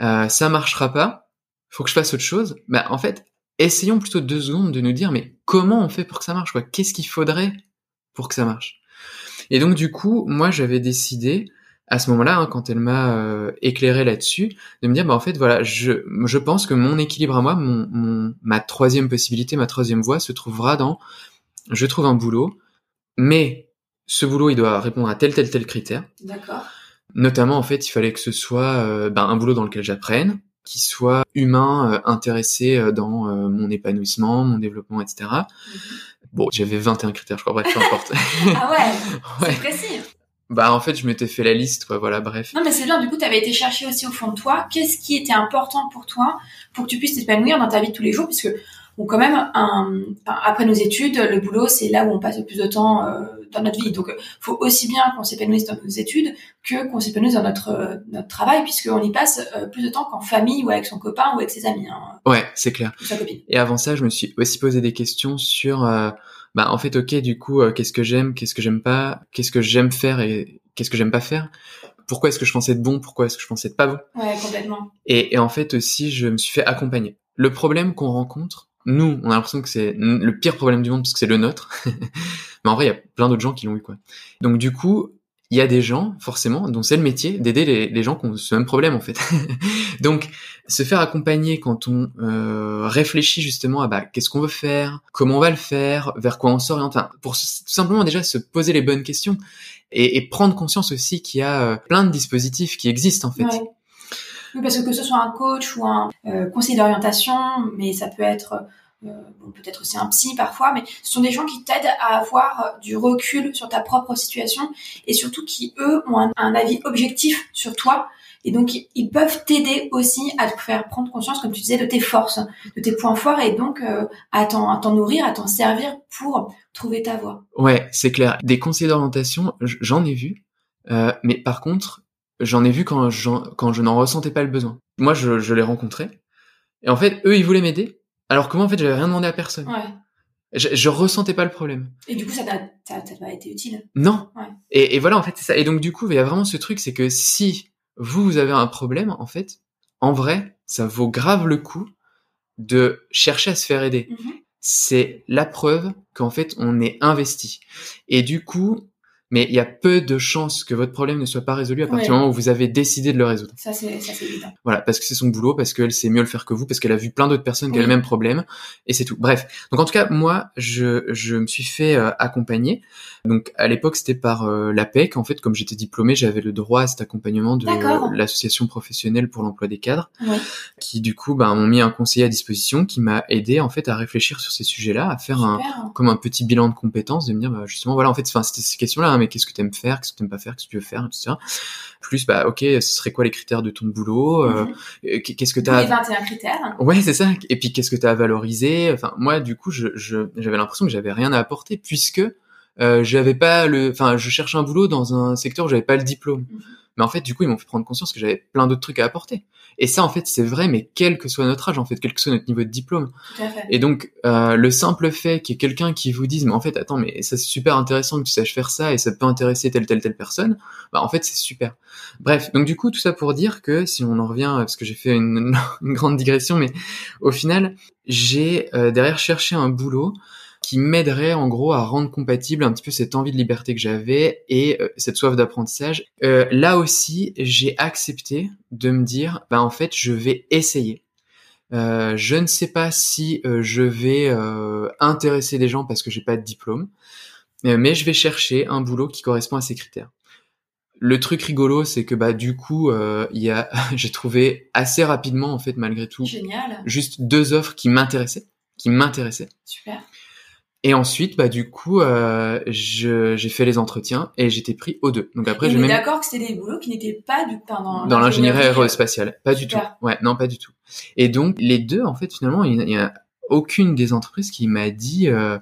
euh, ça marchera pas, faut que je fasse autre chose. Bah en fait, essayons plutôt deux secondes de nous dire mais comment on fait pour que ça marche quoi? Qu'est-ce qu'il faudrait pour que ça marche? Et donc du coup, moi, j'avais décidé à ce moment-là, hein, quand elle m'a euh, éclairé là-dessus, de me dire bah en fait voilà, je je pense que mon équilibre à moi, mon, mon ma troisième possibilité, ma troisième voie se trouvera dans je trouve un boulot, mais ce boulot, il doit répondre à tel, tel, tel critère. D'accord. Notamment, en fait, il fallait que ce soit euh, ben, un boulot dans lequel j'apprenne, qui soit humain, euh, intéressé euh, dans mon épanouissement, mon développement, etc. Mhm. Bon, j'avais 21 critères, je crois, bref, peu importe. ah ouais, ouais. c'est précis. Bah en fait, je m'étais fait la liste, quoi, voilà, bref. Non mais c'est bien, du coup, tu avais été chercher aussi au fond de toi, qu'est-ce qui était important pour toi pour que tu puisses t'épanouir dans ta vie de tous les jours, puisque bon, quand même, un, après nos études, le boulot, c'est là où on passe le plus de temps dans notre vie. Donc, faut aussi bien qu'on s'épanouisse dans nos études que qu'on s'épanouisse dans notre notre travail, puisqu'on y passe euh, plus de temps qu'en famille ou avec son copain ou avec ses amis. Hein, ouais, c'est clair. sa copine. Et avant ça, je me suis aussi posé des questions sur, euh, bah en fait, ok, du coup, euh, qu'est-ce que j'aime, qu'est-ce que j'aime pas, qu'est-ce que j'aime faire et qu'est-ce que j'aime pas faire. Pourquoi est-ce que je pensais être bon, pourquoi est-ce que je pensais être pas bon. Ouais, complètement. Et, et en fait aussi, je me suis fait accompagner. Le problème qu'on rencontre, nous, on a l'impression que c'est le pire problème du monde parce que c'est le nôtre. Mais en vrai, il y a plein d'autres gens qui l'ont eu, quoi. Donc, du coup, il y a des gens, forcément, dont c'est le métier d'aider les, gens qui ont ce même problème, en fait. Donc, se faire accompagner quand on euh, réfléchit justement à bah, qu'est-ce qu'on veut faire, comment on va le faire, vers quoi on s'oriente, enfin, pour tout simplement déjà se poser les bonnes questions et, prendre conscience aussi qu'il y a euh, plein de dispositifs qui existent, en fait. Oui, parce que que ce soit un coach ou un euh, conseiller d'orientation, mais ça peut être bon, peut-être aussi un psy parfois, mais ce sont des gens qui t'aident à avoir du recul sur ta propre situation et surtout qui, eux, ont un, avis objectif sur toi. Et donc, ils peuvent t'aider aussi à te faire prendre conscience, comme tu disais, de tes forces, de tes points forts et donc euh, à t'en nourrir, à t'en servir pour trouver ta voie. Ouais, c'est clair. Des conseillers d'orientation, j'en ai vu. Euh, mais par contre, j'en ai vu quand, quand je n'en ressentais pas le besoin. Moi, je, je l'ai rencontré. Et en fait, eux, ils voulaient m'aider. Alors moi, en fait, j'avais rien demandé à personne. Ouais. Je, je ressentais pas le problème. Et du coup, ça t'a pas été utile? Non. Ouais. Et, et voilà, en fait, c'est ça. Et donc, du coup, il y a vraiment ce truc, c'est que si vous, vous avez un problème, en fait, en vrai, ça vaut grave le coup de chercher à se faire aider. Mm-hmm. C'est la preuve qu'en fait, on est investi. Et du coup, mais il y a peu de chances que votre problème ne soit pas résolu à partir du moment où vous avez décidé de le résoudre. Ça, c'est, ça, c'est évident. Voilà, parce que c'est son boulot, parce qu'elle sait mieux le faire que vous, parce qu'elle a vu plein d'autres personnes qui ont le même problème, et c'est tout. Bref. Donc, en tout cas, moi, je, je me suis fait euh, accompagner. Donc, à l'époque, c'était par euh, l'APEC. En fait, comme j'étais diplômé, j'avais le droit à cet accompagnement de l'association professionnelle pour l'emploi des cadres, oui. qui, du coup, bah, m'ont mis un conseiller à disposition qui m'a aidé, en fait, à réfléchir sur ces sujets-là, à faire un, comme un petit bilan de compétences, de me dire, bah, justement, voilà, en fait, c'était ces questions-là, hein, mais qu'est-ce que tu aimes faire, qu'est-ce que tu aimes pas faire, qu'est-ce que tu veux faire, etc. Plus, bah, ok, ce serait quoi les critères de ton boulot, mm -hmm. qu'est-ce que tu as... Les 21 critères. Ouais, c'est ça. Et puis, qu'est-ce que tu as à valoriser. Enfin, moi, du coup, je, j'avais l'impression que j'avais rien à apporter puisque euh, j'avais pas le, enfin, je cherchais un boulot dans un secteur où j'avais pas le diplôme. -hmm. Mais en fait, du coup, ils m'ont fait prendre conscience que j'avais plein d'autres trucs à apporter. Et ça, en fait, c'est vrai, mais quel que soit notre âge, en fait, quel que soit notre niveau de diplôme. Et donc, euh, le simple fait qu'il y ait quelqu'un qui vous dise, mais en fait, attends, mais ça c'est super intéressant que tu saches faire ça et ça peut intéresser telle, telle, telle personne, bah, en fait, c'est super. Bref, donc du coup, tout ça pour dire que, si on en revient, parce que j'ai fait une, une, grande digression, mais au final, j'ai euh, derrière cherché un boulot qui m'aiderait en gros à rendre compatible un petit peu cette envie de liberté que j'avais et euh, cette soif d'apprentissage. Euh, là aussi, j'ai accepté de me dire, bah en fait, je vais essayer. Euh, je ne sais pas si euh, je vais intéresser des gens parce que j'ai pas de diplôme, mais je vais chercher un boulot qui correspond à ces critères. Le truc rigolo, c'est que bah du coup, il y a, j'ai trouvé assez rapidement en fait malgré tout, Génial. juste deux offres qui m'intéressaient, qui m'intéressaient. Super. Et ensuite, bah du coup, euh, j'ai fait les entretiens et j'étais pris aux deux. Donc après, je même... d'accord que c'était des boulots qui n'étaient pas du dans, dans l'ingénierie aérospatiale, pas du tout. Ouais, non, pas du tout. Et donc les deux, en fait, finalement, il n'y a, aucune des entreprises qui m'a dit, euh,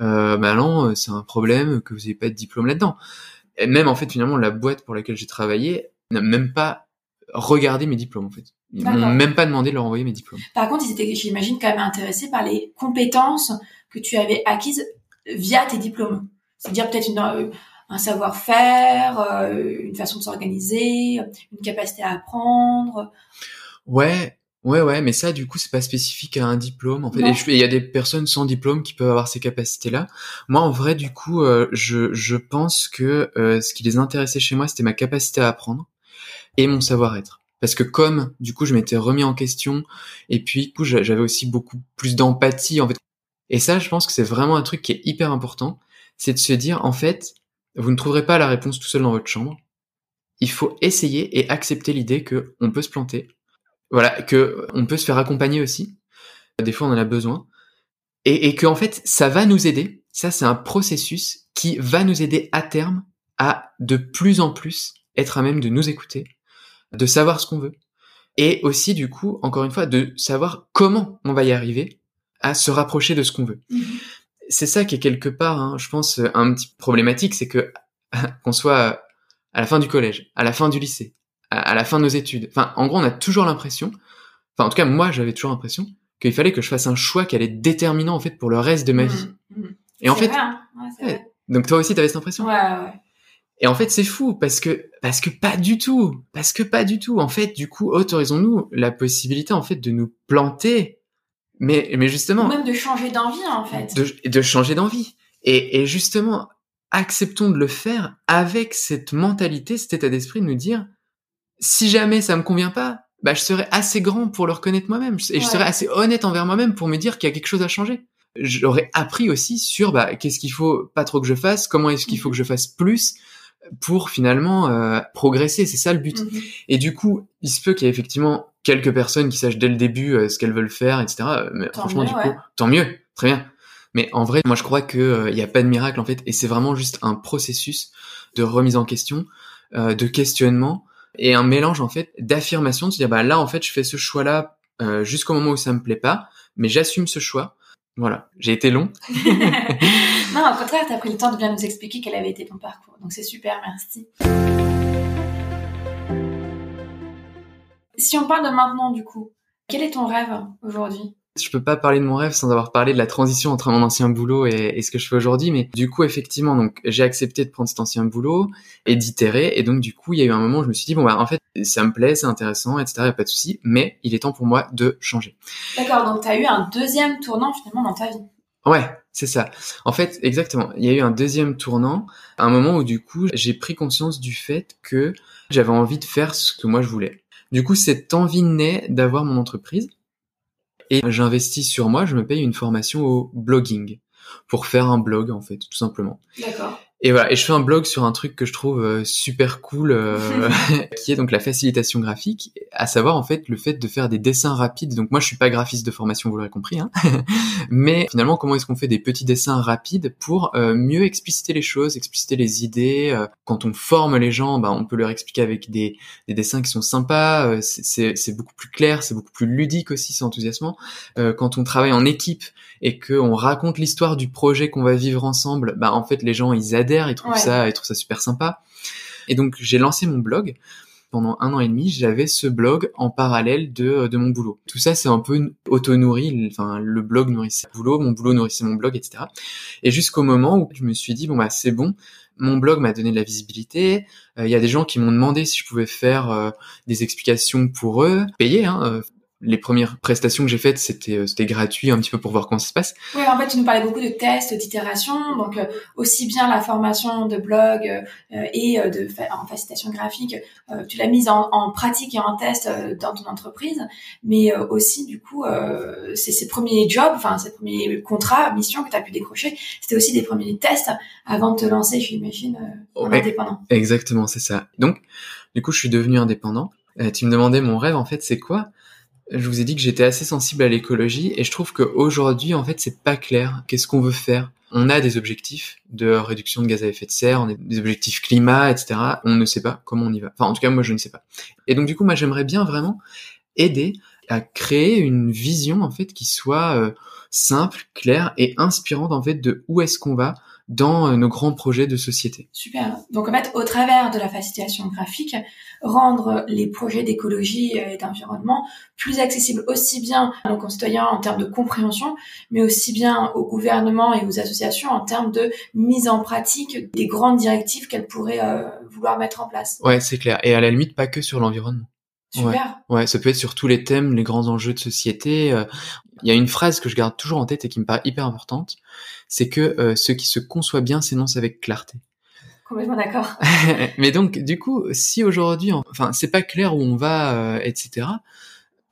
euh, bah non, c'est un problème que vous n'ayez pas de diplôme là-dedans. Et même en fait, finalement, la boîte pour laquelle j'ai travaillé n'a même pas regardé mes diplômes en fait. Ils m'ont même pas demandé de leur envoyer mes diplômes. Par contre, ils étaient, j'imagine, quand même intéressés par les compétences que tu avais acquises via tes diplômes. C'est-à-dire peut-être euh, un savoir-faire, euh, une façon de s'organiser, une capacité à apprendre. Ouais, ouais, ouais, mais ça, du coup, c'est pas spécifique à un diplôme. En fait, il y a des personnes sans diplôme qui peuvent avoir ces capacités-là. Moi, en vrai, du coup, euh, je, je pense que ce qui les intéressait chez moi, c'était ma capacité à apprendre et mon savoir-être. Parce que comme du coup je m'étais remis en question et puis du coup j'avais aussi beaucoup plus d'empathie en fait. Et ça je pense que c'est vraiment un truc qui est hyper important. C'est de se dire en fait vous ne trouverez pas la réponse tout seul dans votre chambre. Il faut essayer et accepter l'idée que on peut se planter. Voilà que on peut se faire accompagner aussi. Des fois on en a besoin. Et, et que en fait ça va nous aider. Ça c'est un processus qui va nous aider à terme à de plus en plus être à même de nous écouter de savoir ce qu'on veut, et aussi du coup, encore une fois, de savoir comment on va y arriver à se rapprocher de ce qu'on veut. Mhm. C'est ça qui est quelque part, hein, je pense, un petit problématique, c'est que qu'on soit à la fin du collège, à la fin du lycée, à, la fin de nos études, enfin, en gros, on a toujours l'impression, enfin, en tout cas, moi, j'avais toujours l'impression qu'il fallait que je fasse un choix qui allait être déterminant en fait pour le reste de ma mhm. vie. Mhm. Et en fait, hein. donc toi aussi, tu avais cette impression? Ouais, ouais. Et en fait, c'est fou parce que parce que pas du tout, parce que pas du tout. En fait, du coup, autorisons-nous la possibilité en fait de nous planter, mais mais justement, même de changer d'envie en fait, de, de changer d'envie. Et, et justement, acceptons de le faire avec cette mentalité, cet état d'esprit de nous dire si jamais ça me convient pas, bah je serai assez grand pour le reconnaître moi-même et je serai assez honnête envers moi-même pour me dire qu'il y a quelque chose à changer. J'aurais appris aussi sur bah qu'est-ce qu'il faut pas trop que je fasse, comment est-ce qu'il faut que je fasse plus pour finalement euh, progresser. C'est ça le but. Mhm. Et du coup, il se peut qu'il y ait effectivement quelques personnes qui sachent dès le début euh, ce qu'elles veulent faire, etc. Mais franchement, du coup, tant mieux, très bien. Mais en vrai, moi, je crois que euh, il n'y a pas de miracle en fait, et c'est vraiment juste un processus de remise en question, de questionnement et un mélange en fait d'affirmation, de se dire bah là en fait je fais ce choix là jusqu'au moment où ça me plaît pas, mais j'assume ce choix. Voilà, j'ai été long. non, au contraire, tu as pris le temps de bien nous expliquer quel avait été ton parcours. Donc c'est super, merci. Si on parle de maintenant, du coup, quel est ton rêve aujourd'hui? Je peux pas parler de mon rêve sans avoir parlé de la transition entre mon ancien boulot et, ce que je fais aujourd'hui, mais du coup effectivement donc j'ai accepté de prendre cet ancien boulot et d'itérer et donc du coup il y a eu un moment où je me suis dit bon bah en fait ça me plaît, c'est intéressant, etc. Y a pas de souci, mais il est temps pour moi de changer. D'accord, donc tu as eu un deuxième tournant finalement dans ta vie. Ouais, c'est ça. En fait, exactement. Il y a eu un deuxième tournant, un moment où du coup j'ai pris conscience du fait que j'avais envie de faire ce que moi je voulais. Du coup, cette envie naît d'avoir mon entreprise et j'investis sur moi, je me paye une formation au blogging pour faire un blog en fait, tout simplement. D'accord. Et voilà, et je fais un blog sur un truc que je trouve euh, super cool, euh, qui est donc la facilitation graphique, à savoir en fait le fait de faire des dessins rapides. Donc moi je suis pas graphiste de formation, vous l'aurez compris, hein mais finalement comment est-ce qu'on fait des petits dessins rapides pour euh, mieux expliciter les choses, expliciter les idées. quand on forme les gens, bah, on peut leur expliquer avec des, des dessins qui sont sympas, c'est beaucoup plus clair, c'est beaucoup plus ludique aussi, c'est enthousiasmant. quand on travaille en équipe et qu'on raconte l'histoire du projet qu'on va vivre ensemble, bah en fait les gens ils adhèrent ils trouvent ça, ils trouvent ça super sympa. Et donc j'ai lancé mon blog. Pendant un an et demi, j'avais ce blog en parallèle de, de mon boulot. Tout ça, c'est un peu auto-nourri. Enfin, le blog nourrissait le boulot, mon boulot nourrissait mon blog, etc. Et jusqu'au moment où je me suis dit, bon, bah, c'est bon. Mon blog m'a donné de la visibilité. Euh, il y a des gens qui m'ont demandé si je pouvais faire euh, des explications pour eux, payer, hein, euh, les premières prestations que j'ai faites, c'était euh, c'était gratuit un petit peu pour voir comment ça se passe. Oui, en fait, tu nous parlais beaucoup de tests, d'itération, donc euh, aussi bien la formation de blog euh, et de en facilitation graphique, tu l'as mise en, en, pratique et en test dans ton entreprise, mais aussi du coup, c'est ces premiers jobs, enfin ces premiers contrats, missions que tu as pu décrocher, c'était aussi des premiers tests avant de te lancer, j'imagine, en indépendant. Exactement, c'est ça. Donc, du coup, je suis devenu indépendant. tu me demandais mon rêve, en fait, c'est quoi? Je vous ai dit que j'étais assez sensible à l'écologie et je trouve qu'aujourd'hui, en fait, c'est pas clair. Qu'est-ce qu'on veut faire? On a des objectifs de réduction de gaz à effet de serre, on a des objectifs climat, etc. On ne sait pas comment on y va. Enfin, en tout cas, moi, je ne sais pas. Et donc, du coup, moi, j'aimerais bien vraiment aider à créer une vision, en fait, qui soit euh, simple, claire et inspirante, en fait, de où est-ce qu'on va, dans euh, nos grands projets de société. Super. Donc en fait, au travers de la facilitation graphique, rendre les projets d'écologie et d'environnement plus accessibles aussi bien à nos concitoyens en termes de compréhension, mais aussi bien au gouvernement et aux associations en termes de mise en pratique des grandes directives qu'elles pourraient euh, vouloir mettre en place. Ouais, c'est clair. Et à la limite, pas que sur l'environnement. Super. Ouais. ça peut être sur tous les thèmes, les grands enjeux de société. Euh, il y a une phrase que je garde toujours en tête et qui me paraît hyper importante, c'est que euh, ce qui se conçoit bien s'énonce avec clarté. Complètement d'accord. Mais donc, du coup, si aujourd'hui, enfin, c'est pas clair où on va, euh, etc.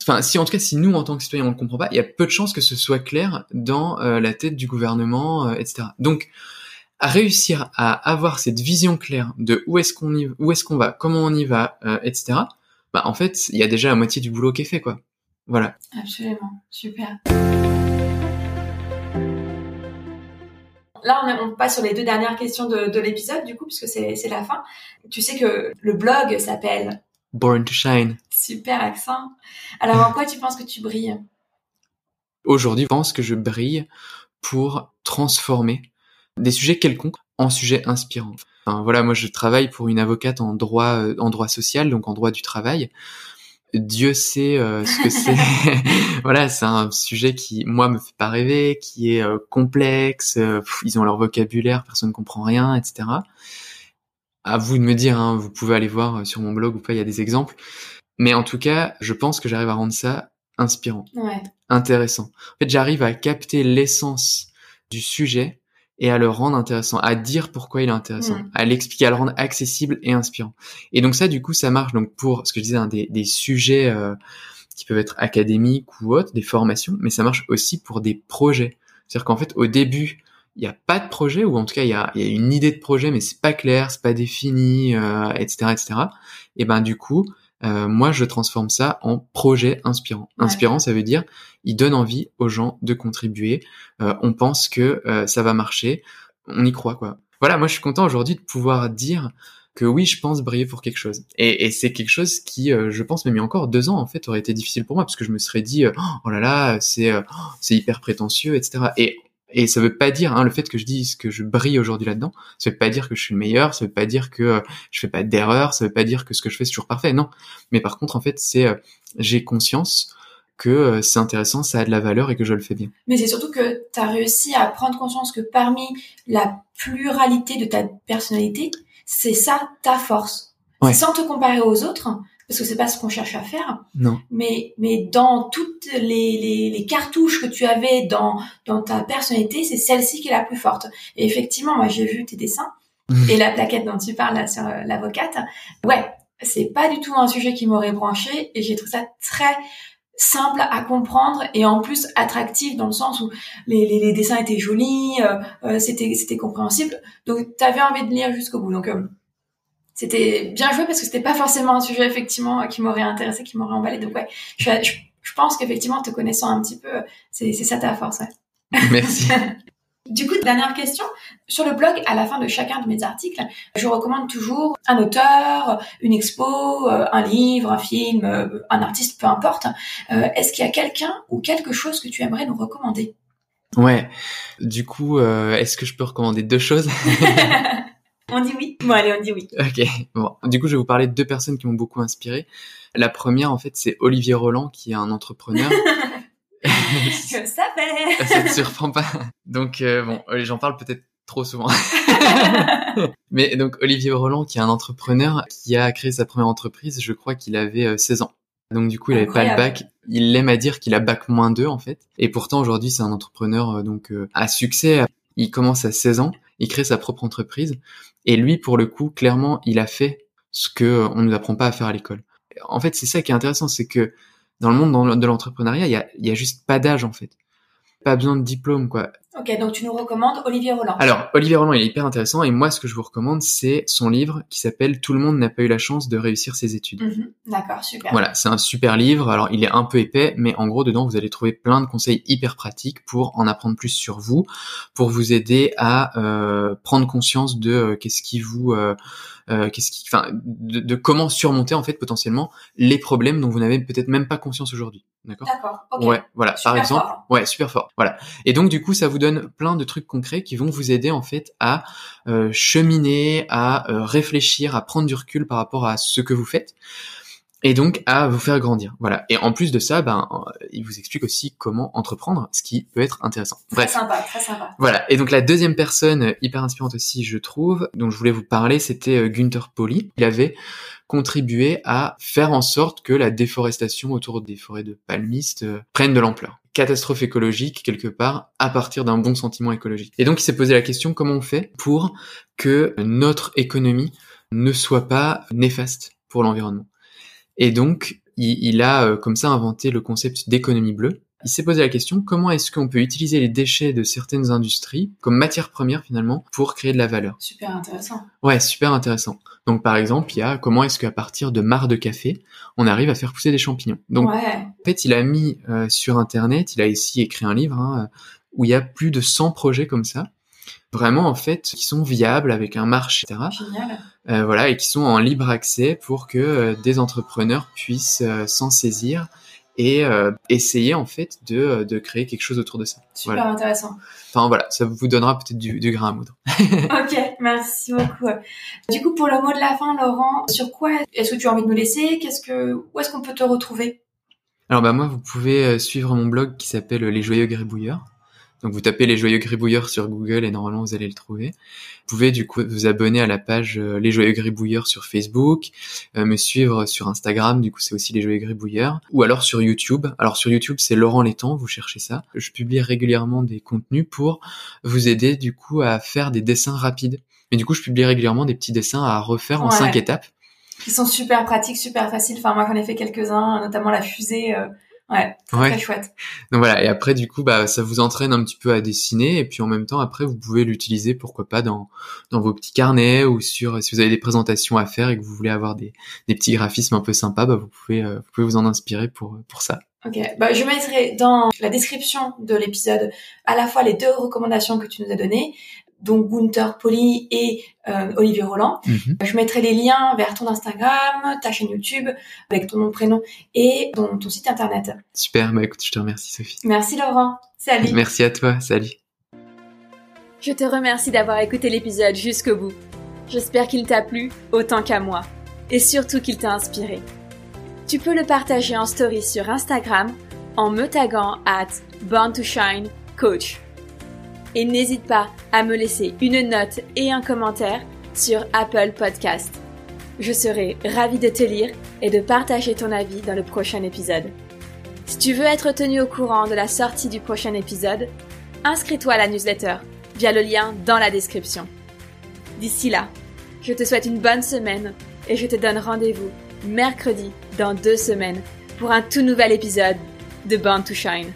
Enfin, si en tout cas, si nous, en tant que citoyens, on le comprend pas, il y a peu de chances que ce soit clair dans euh, la tête du gouvernement, etc. Donc, à réussir à avoir cette vision claire de où est-ce qu'on y, où est-ce qu'on va, comment on y va, etc. Bah, en fait, il y a déjà la moitié du boulot qui est fait, quoi. Voilà. Absolument, super. Là, on, passe sur les deux dernières questions de, l'épisode, du coup, puisque c'est la fin. Tu sais que le blog s'appelle Born to Shine. Super accent. Alors, en quoi tu penses que tu brilles? Aujourd'hui, je pense que je brille pour transformer des sujets quelconques en sujets inspirants. Enfin, voilà, moi, je travaille pour une avocate en droit, euh, en droit social, donc en droit du travail. Dieu sait euh, ce que c'est. voilà, c'est un sujet qui, moi, me fait pas rêver, qui est euh, complexe. Euh, ils ont leur vocabulaire, personne ne comprend rien, etc. À vous de me dire, hein, vous pouvez aller voir sur mon blog ou pas, il y a des exemples. Mais en tout cas, je pense que j'arrive à rendre ça inspirant, ouais. intéressant. En fait, j'arrive à capter l'essence du sujet et à le rendre intéressant, à dire pourquoi il est intéressant, à l'expliquer, à le rendre accessible et inspirant. Et donc ça, du coup, ça marche donc pour ce que je disais, hein, des, des, sujets euh, qui peuvent être académiques ou autres, des formations, mais ça marche aussi pour des projets. C'est-à-dire qu'en fait, au début, il n'y a pas de projet, ou en tout cas, il y a, y a, une idée de projet, mais c'est pas clair, c'est pas défini, euh, etc., etc. Et ben du coup, euh, moi, je transforme ça en projet inspirant. Inspirant, ça veut dire il donne envie aux gens de contribuer. Euh, on pense que euh, ça va marcher, on y croit quoi. Voilà, moi je suis content aujourd'hui de pouvoir dire que oui, je pense briller pour quelque chose. Et, et c'est quelque chose qui, je pense, même il y a encore deux ans, en fait, aurait été difficile pour moi, parce que je me serais dit, oh là là, c'est c'est hyper prétentieux, etc. Et et ça veut pas dire, hein, le fait que je dise que je brille aujourd'hui là-dedans, ça veut pas dire que je suis le meilleur, ça veut pas dire que euh, je fais pas d'erreur, ça veut pas dire que ce que je fais c'est toujours parfait, non. Mais par contre, en fait, c'est euh, j'ai conscience que euh, c'est intéressant, ça a de la valeur et que je le fais bien. Mais c'est surtout que tu as réussi à prendre conscience que parmi la pluralité de ta personnalité, c'est ça ta force. Sans te comparer aux autres, parce que c'est pas ce qu'on cherche à faire. Non. Mais mais dans toutes les, les, les cartouches que tu avais dans dans ta personnalité, c'est celle-ci qui est la plus forte. Et effectivement, moi j'ai vu tes dessins mmh. et la plaquette dont tu parles là sur euh, l'avocate. Ouais, c'est pas du tout un sujet qui m'aurait branché et j'ai trouvé ça très simple à comprendre et en plus attractif dans le sens où les, les, les dessins étaient jolis, euh, euh c'était c'était compréhensible. Donc tu avais envie de lire jusqu'au bout. Donc euh, c'était bien joué parce que c'était pas forcément un sujet effectivement qui m'aurait intéressé, qui m'aurait emballé. Donc ouais, je, je, pense qu'effectivement te connaissant un petit peu, c'est ça ta force. Merci. Du coup, dernière question. Sur le blog, à la fin de chacun de mes articles, je recommande toujours un auteur, une expo, euh, un livre, un film, euh, un artiste, peu importe. Euh, est-ce qu'il y a quelqu'un ou quelque chose que tu aimerais nous recommander? Ouais. Du coup, est-ce que je peux recommander deux choses? On dit oui. Bon, allez, on dit oui. Ok. Bon, du coup, je vais vous parler de deux personnes qui m'ont beaucoup inspiré. La première, en fait, c'est Olivier Roland, qui est un entrepreneur. je savais. Ça te surprend pas. Donc, euh, bon, j'en parle peut-être trop souvent. Mais donc, Olivier Roland, qui est un entrepreneur, qui a créé sa première entreprise, je crois qu'il avait 16 euh, ans. Donc du coup, il avait pas le bac. Il aime à dire qu'il a bac moins 2 en fait. Et pourtant aujourd'hui c'est un entrepreneur euh, donc euh, à succès. Il commence à 16 ans, il crée sa propre entreprise. Et lui pour le coup clairement il a fait ce que euh, on nous apprend pas à faire à l'école. En fait c'est ça qui est intéressant, c'est que dans le monde de l'entrepreneuriat il y a, a juste pas d'âge en fait. Pas besoin de diplôme quoi. Ok, donc tu nous recommandes Olivier Roland. Alors, Olivier Roland, il est hyper intéressant et moi, ce que je vous recommande, c'est son livre qui s'appelle Tout le monde n'a pas eu la chance de réussir ses études. Mhm, D'accord, super. Voilà, c'est un super livre. Alors, il est un peu épais, mais en gros, dedans, vous allez trouver plein de conseils hyper pratiques pour en apprendre plus sur vous, pour vous aider à euh, prendre conscience de euh, qu'est-ce qui vous... Euh, euh, qu'est-ce qui, enfin, de, de, comment surmonter en fait potentiellement les problèmes dont vous n'avez peut-être même pas conscience aujourd'hui. D'accord? D'accord. Ok. Ouais, voilà. Super Par exemple, fort. ouais, super fort. Voilà. Et donc du coup, ça vous donne plein de trucs concrets qui vont vous aider en fait à euh, cheminer, à euh, réfléchir, à prendre du recul par rapport à ce que vous faites. Et donc à vous faire grandir, voilà. Et en plus de ça, ben, euh, il vous explique aussi comment entreprendre, ce qui peut être intéressant. Très Bref, sympa, très sympa. voilà. Et donc la deuxième personne hyper inspirante aussi, je trouve, dont je voulais vous parler, c'était euh, Günther Pauli. Il avait contribué à faire en sorte que la déforestation autour des forêts de palmistes euh, prenne de l'ampleur. Catastrophe écologique quelque part à partir d'un bon sentiment écologique. Et donc il s'est posé la question comment on fait pour que notre économie ne soit pas néfaste pour l'environnement? Et donc, il, il a euh, comme ça inventé le concept d'économie bleue. Il s'est posé la question comment est-ce qu'on peut utiliser les déchets de certaines industries comme matière première finalement pour créer de la valeur? Super intéressant. Ouais, super intéressant. Donc par exemple, il y a comment est-ce qu'à partir de marc de café, on arrive à faire pousser des champignons? Donc ouais. en fait, il a mis euh, sur internet, il a ici écrit un livre hein, où il y a plus de 100 projets comme ça vraiment en fait qui sont viables avec un marché, etc. Génial. Euh, voilà, et qui sont en libre accès pour que euh, des entrepreneurs puissent euh, s'en saisir et essayer en fait de, de créer quelque chose autour de ça. Super Voilà. intéressant. Enfin voilà, ça vous donnera peut-être du, du grain à moudre. ok, merci beaucoup. Du coup, pour le mot de la fin, Laurent, sur quoi est-ce que tu as envie de nous laisser? Qu'est-ce que, où est-ce qu'on peut te retrouver? Alors bah moi, vous pouvez suivre mon blog qui s'appelle Les Joyeux Gribouilleurs. Donc vous tapez Les Joyeux Gribouilleurs sur Google et normalement vous allez le trouver. Vous pouvez du coup vous abonner à la page euh, Les Joyeux Gribouilleurs sur Facebook, euh, me suivre sur Instagram, du coup c'est aussi Les Joyeux Gribouilleurs, ou alors sur YouTube. Alors sur YouTube c'est Laurent Létang, vous cherchez ça. Je publie régulièrement des contenus pour vous aider du coup à faire des dessins rapides. Mais du coup je publie régulièrement des petits dessins à refaire en cinq étapes. Qui sont super pratiques, super faciles. Enfin, moi, j'en ai fait quelques-uns, notamment la fusée. euh, Ouais, très, Ouais. très chouette. Donc voilà, et après du coup, bah ça vous entraîne un petit peu à dessiner, et puis en même temps après vous pouvez l'utiliser pourquoi pas dans dans vos petits carnets ou sur si vous avez des présentations à faire et que vous voulez avoir des des petits graphismes un peu sympas, bah vous pouvez euh, vous pouvez vous en inspirer pour pour ça. Ok, bah, je mettrai dans la description de l'épisode à la fois les deux recommandations que tu nous as données, donc Gunther Poli et euh, Olivier Roland. Mhm. Je mettrai les liens vers ton Instagram, ta chaîne YouTube, avec ton nom, prénom et ton, ton site internet. Super, bah écoute, je te remercie Sophie. Merci Laurent. Salut. Merci à toi, salut. Je te remercie d'avoir écouté l'épisode jusqu'au bout. J'espère qu'il t'a plu autant qu'à moi. Et surtout qu'il t'a inspiré. Tu peux le partager en story sur Instagram en me taguant at Born to Shine Coach. Et n'hésite pas à me laisser une note et un commentaire sur Apple Podcast. Je serai ravie de te lire et de partager ton avis dans le prochain épisode. Si tu veux être tenu au courant de la sortie du prochain épisode, inscris-toi à la newsletter via le lien dans la description. D'ici là, je te souhaite une bonne semaine et je te donne rendez-vous mercredi dans deux semaines pour un tout nouvel épisode de Born to Shine.